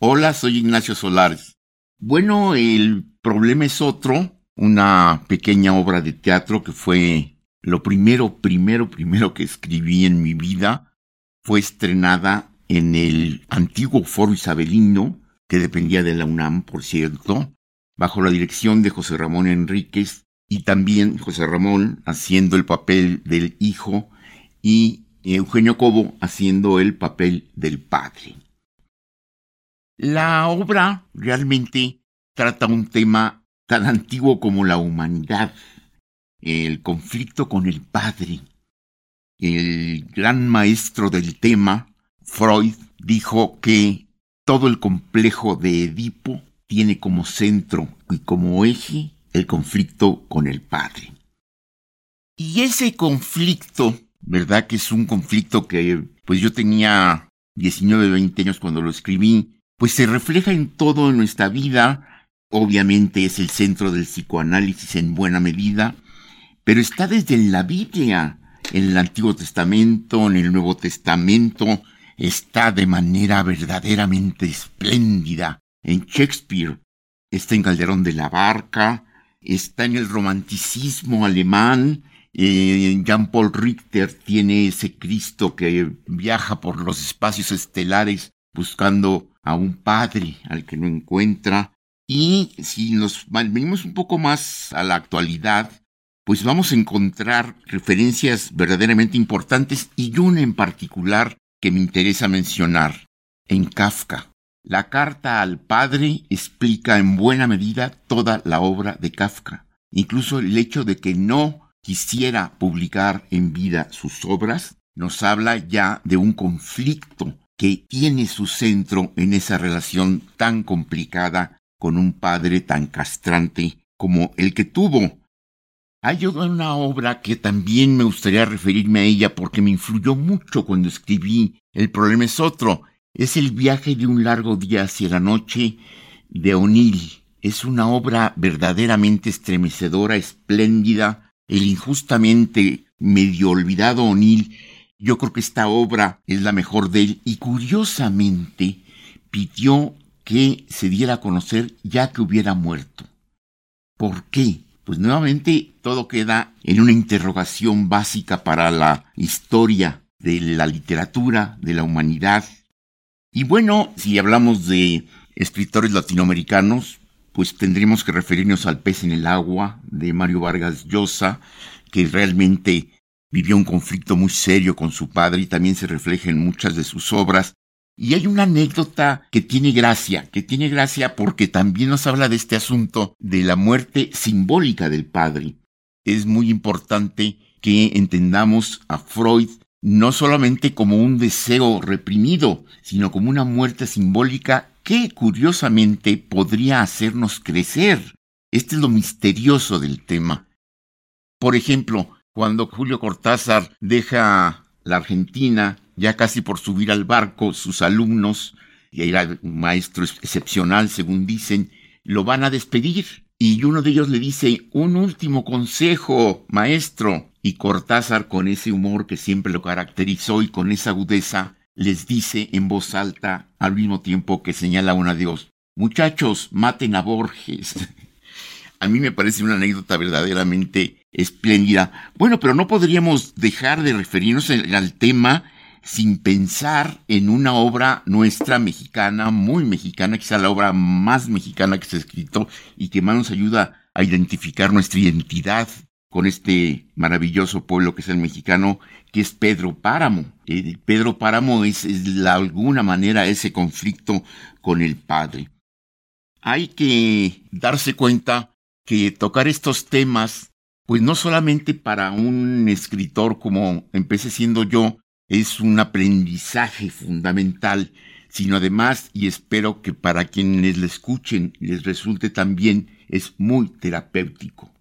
Hola, soy Ignacio Solares. Bueno, el problema es otro, una pequeña obra de teatro que fue lo primero, primero, primero que escribí en mi vida. Fue estrenada en el antiguo Foro Isabelino, que dependía de la UNAM, por cierto, bajo la dirección de José Ramón Enríquez y también José Ramón haciendo el papel del hijo y Eugenio Cobo haciendo el papel del padre. La obra realmente trata un tema tan antiguo como la humanidad, el conflicto con el padre. El gran maestro del tema, Freud, dijo que todo el complejo de Edipo tiene como centro y como eje el conflicto con el padre. Y ese conflicto, ¿verdad? Que es un conflicto que pues yo tenía 19, 20 años cuando lo escribí, pues se refleja en todo nuestra vida, obviamente es el centro del psicoanálisis en buena medida, pero está desde la Biblia, en el Antiguo Testamento, en el Nuevo Testamento, está de manera verdaderamente espléndida. En Shakespeare, está en Calderón de la Barca, está en el romanticismo alemán, eh, Jean-Paul Richter tiene ese Cristo que viaja por los espacios estelares buscando a un padre al que no encuentra. Y si nos venimos un poco más a la actualidad, pues vamos a encontrar referencias verdaderamente importantes y una en particular que me interesa mencionar, en Kafka. La carta al padre explica en buena medida toda la obra de Kafka, incluso el hecho de que no quisiera publicar en vida sus obras, nos habla ya de un conflicto que tiene su centro en esa relación tan complicada con un padre tan castrante como el que tuvo. Hay una obra que también me gustaría referirme a ella porque me influyó mucho cuando escribí El problema es otro. Es el viaje de un largo día hacia la noche de O'Neill. Es una obra verdaderamente estremecedora, espléndida. El injustamente medio olvidado O'Neill yo creo que esta obra es la mejor de él y curiosamente pidió que se diera a conocer ya que hubiera muerto. ¿Por qué? Pues nuevamente todo queda en una interrogación básica para la historia de la literatura, de la humanidad. Y bueno, si hablamos de escritores latinoamericanos, pues tendríamos que referirnos al pez en el agua de Mario Vargas Llosa, que realmente Vivió un conflicto muy serio con su padre y también se refleja en muchas de sus obras. Y hay una anécdota que tiene gracia, que tiene gracia porque también nos habla de este asunto de la muerte simbólica del padre. Es muy importante que entendamos a Freud no solamente como un deseo reprimido, sino como una muerte simbólica que curiosamente podría hacernos crecer. Este es lo misterioso del tema. Por ejemplo, cuando Julio Cortázar deja la Argentina, ya casi por subir al barco, sus alumnos, y era un maestro excepcional, según dicen, lo van a despedir. Y uno de ellos le dice, un último consejo, maestro. Y Cortázar, con ese humor que siempre lo caracterizó y con esa agudeza, les dice en voz alta, al mismo tiempo que señala un adiós, muchachos, maten a Borges. A mí me parece una anécdota verdaderamente espléndida. Bueno, pero no podríamos dejar de referirnos al tema sin pensar en una obra nuestra mexicana, muy mexicana, quizá la obra más mexicana que se ha escrito y que más nos ayuda a identificar nuestra identidad con este maravilloso pueblo que es el mexicano, que es Pedro Páramo. Eh, Pedro Páramo es, de alguna manera ese conflicto con el padre. Hay que darse cuenta que tocar estos temas pues no solamente para un escritor como empecé siendo yo, es un aprendizaje fundamental, sino además, y espero que para quienes le escuchen les resulte también, es muy terapéutico.